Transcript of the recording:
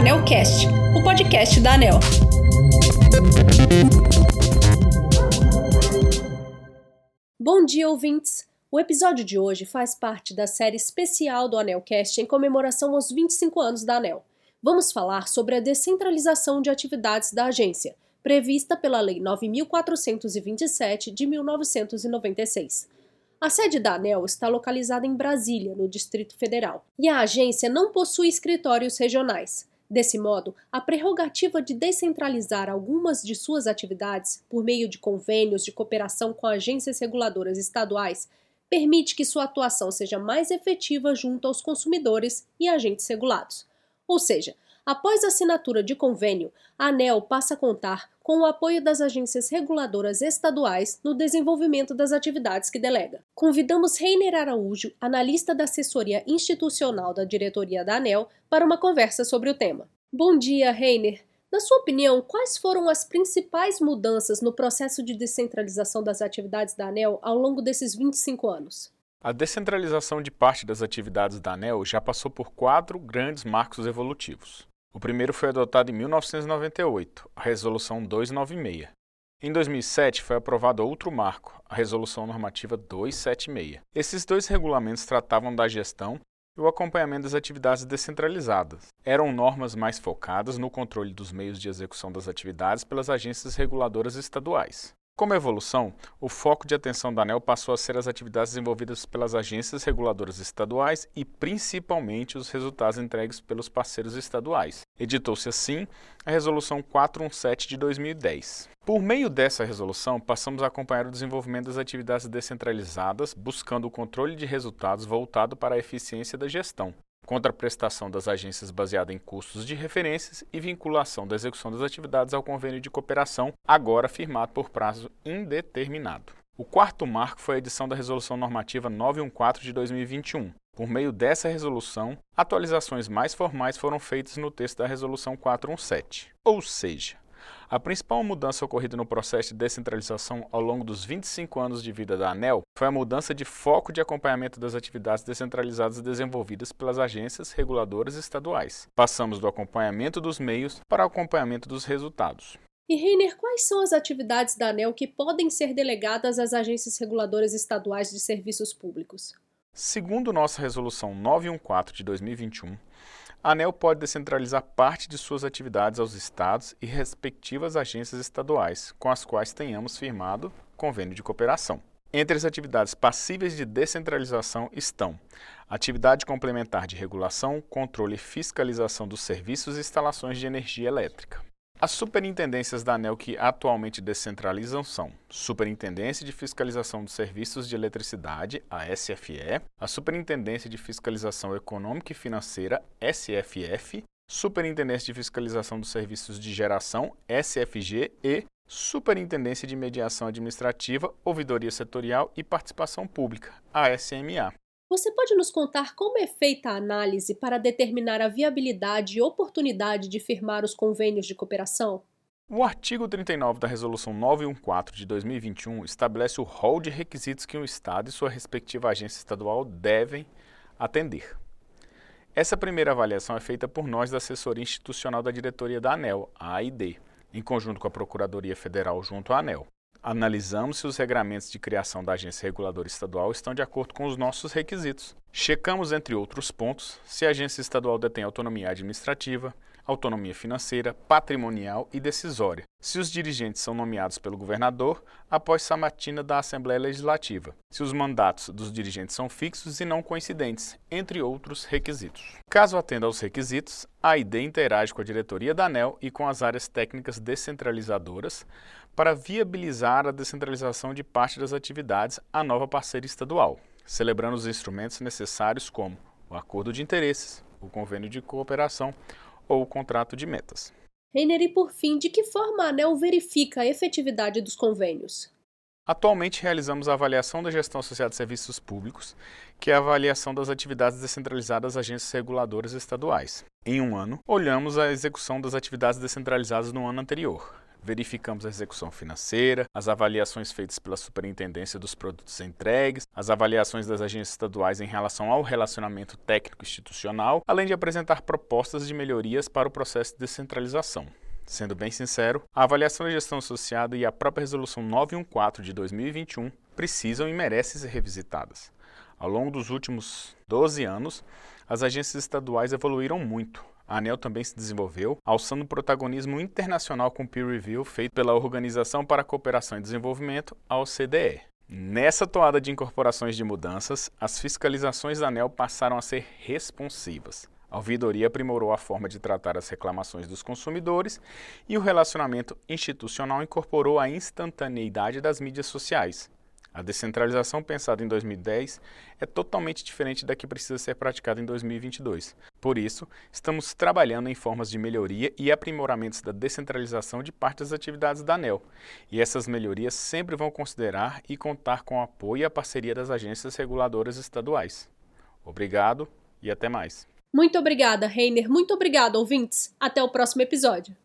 AnelCast, o podcast da Anel. Bom dia, ouvintes! O episódio de hoje faz parte da série especial do AnelCast em comemoração aos 25 anos da Anel. Vamos falar sobre a descentralização de atividades da agência, prevista pela Lei 9427 de 1996. A sede da ANEL está localizada em Brasília, no Distrito Federal, e a agência não possui escritórios regionais. Desse modo, a prerrogativa de descentralizar algumas de suas atividades por meio de convênios de cooperação com agências reguladoras estaduais permite que sua atuação seja mais efetiva junto aos consumidores e agentes regulados. Ou seja, Após a assinatura de convênio, a ANEL passa a contar com o apoio das agências reguladoras estaduais no desenvolvimento das atividades que delega. Convidamos Reiner Araújo, analista da assessoria institucional da diretoria da ANEL, para uma conversa sobre o tema. Bom dia, Reiner. Na sua opinião, quais foram as principais mudanças no processo de descentralização das atividades da ANEL ao longo desses 25 anos? A descentralização de parte das atividades da ANEL já passou por quatro grandes marcos evolutivos. O primeiro foi adotado em 1998, a Resolução 296. Em 2007 foi aprovado outro marco, a Resolução Normativa 276. Esses dois regulamentos tratavam da gestão e o acompanhamento das atividades descentralizadas. Eram normas mais focadas no controle dos meios de execução das atividades pelas agências reguladoras estaduais. Como evolução, o foco de atenção da ANEL passou a ser as atividades desenvolvidas pelas agências reguladoras estaduais e principalmente os resultados entregues pelos parceiros estaduais. Editou-se assim a Resolução 417 de 2010. Por meio dessa resolução, passamos a acompanhar o desenvolvimento das atividades descentralizadas, buscando o controle de resultados voltado para a eficiência da gestão, contraprestação das agências baseada em custos de referências e vinculação da execução das atividades ao convênio de cooperação, agora firmado por prazo indeterminado. O quarto marco foi a edição da Resolução Normativa 914 de 2021. Por meio dessa resolução, atualizações mais formais foram feitas no texto da Resolução 417. Ou seja, a principal mudança ocorrida no processo de descentralização ao longo dos 25 anos de vida da ANEL foi a mudança de foco de acompanhamento das atividades descentralizadas desenvolvidas pelas agências reguladoras estaduais. Passamos do acompanhamento dos meios para o acompanhamento dos resultados. E Reiner, quais são as atividades da ANEL que podem ser delegadas às agências reguladoras estaduais de serviços públicos? Segundo nossa resolução 914 de 2021, a ANEL pode descentralizar parte de suas atividades aos estados e respectivas agências estaduais, com as quais tenhamos firmado convênio de cooperação. Entre as atividades passíveis de descentralização estão atividade complementar de regulação, controle e fiscalização dos serviços e instalações de energia elétrica, as superintendências da ANEL que atualmente descentralizam são Superintendência de Fiscalização dos Serviços de Eletricidade, a SFE, a Superintendência de Fiscalização Econômica e Financeira, SFF, Superintendência de Fiscalização dos Serviços de Geração, SFG e Superintendência de Mediação Administrativa, Ouvidoria Setorial e Participação Pública, a SMA. Você pode nos contar como é feita a análise para determinar a viabilidade e oportunidade de firmar os convênios de cooperação? O artigo 39 da Resolução 914 de 2021 estabelece o rol de requisitos que um Estado e sua respectiva agência estadual devem atender. Essa primeira avaliação é feita por nós da assessoria institucional da diretoria da ANEL, a AID, em conjunto com a Procuradoria Federal junto à ANEL. Analisamos se os regramentos de criação da agência reguladora estadual estão de acordo com os nossos requisitos. Checamos, entre outros pontos, se a agência estadual detém autonomia administrativa, autonomia financeira, patrimonial e decisória, se os dirigentes são nomeados pelo governador após samatina da Assembleia Legislativa, se os mandatos dos dirigentes são fixos e não coincidentes, entre outros requisitos. Caso atenda aos requisitos, a ID interage com a diretoria da ANEL e com as áreas técnicas descentralizadoras para viabilizar a descentralização de parte das atividades à nova parceira estadual, celebrando os instrumentos necessários como o acordo de interesses, o convênio de cooperação ou o contrato de metas. Reiner, e por fim, de que forma a ANEL verifica a efetividade dos convênios? Atualmente realizamos a avaliação da gestão associada de serviços públicos, que é a avaliação das atividades descentralizadas das agências reguladoras estaduais. Em um ano, olhamos a execução das atividades descentralizadas no ano anterior. Verificamos a execução financeira, as avaliações feitas pela Superintendência dos Produtos Entregues, as avaliações das agências estaduais em relação ao relacionamento técnico institucional, além de apresentar propostas de melhorias para o processo de descentralização. Sendo bem sincero, a avaliação da gestão associada e a própria Resolução 914 de 2021 precisam e merecem ser revisitadas. Ao longo dos últimos 12 anos, as agências estaduais evoluíram muito. A ANEL também se desenvolveu, alçando protagonismo internacional com peer review feito pela Organização para a Cooperação e Desenvolvimento, a OCDE. Nessa toada de incorporações de mudanças, as fiscalizações da ANEL passaram a ser responsivas. A ouvidoria aprimorou a forma de tratar as reclamações dos consumidores e o relacionamento institucional incorporou a instantaneidade das mídias sociais. A descentralização pensada em 2010 é totalmente diferente da que precisa ser praticada em 2022. Por isso, estamos trabalhando em formas de melhoria e aprimoramentos da descentralização de parte das atividades da ANEL. E essas melhorias sempre vão considerar e contar com o apoio e a parceria das agências reguladoras estaduais. Obrigado e até mais. Muito obrigada, Reiner. Muito obrigada, ouvintes. Até o próximo episódio.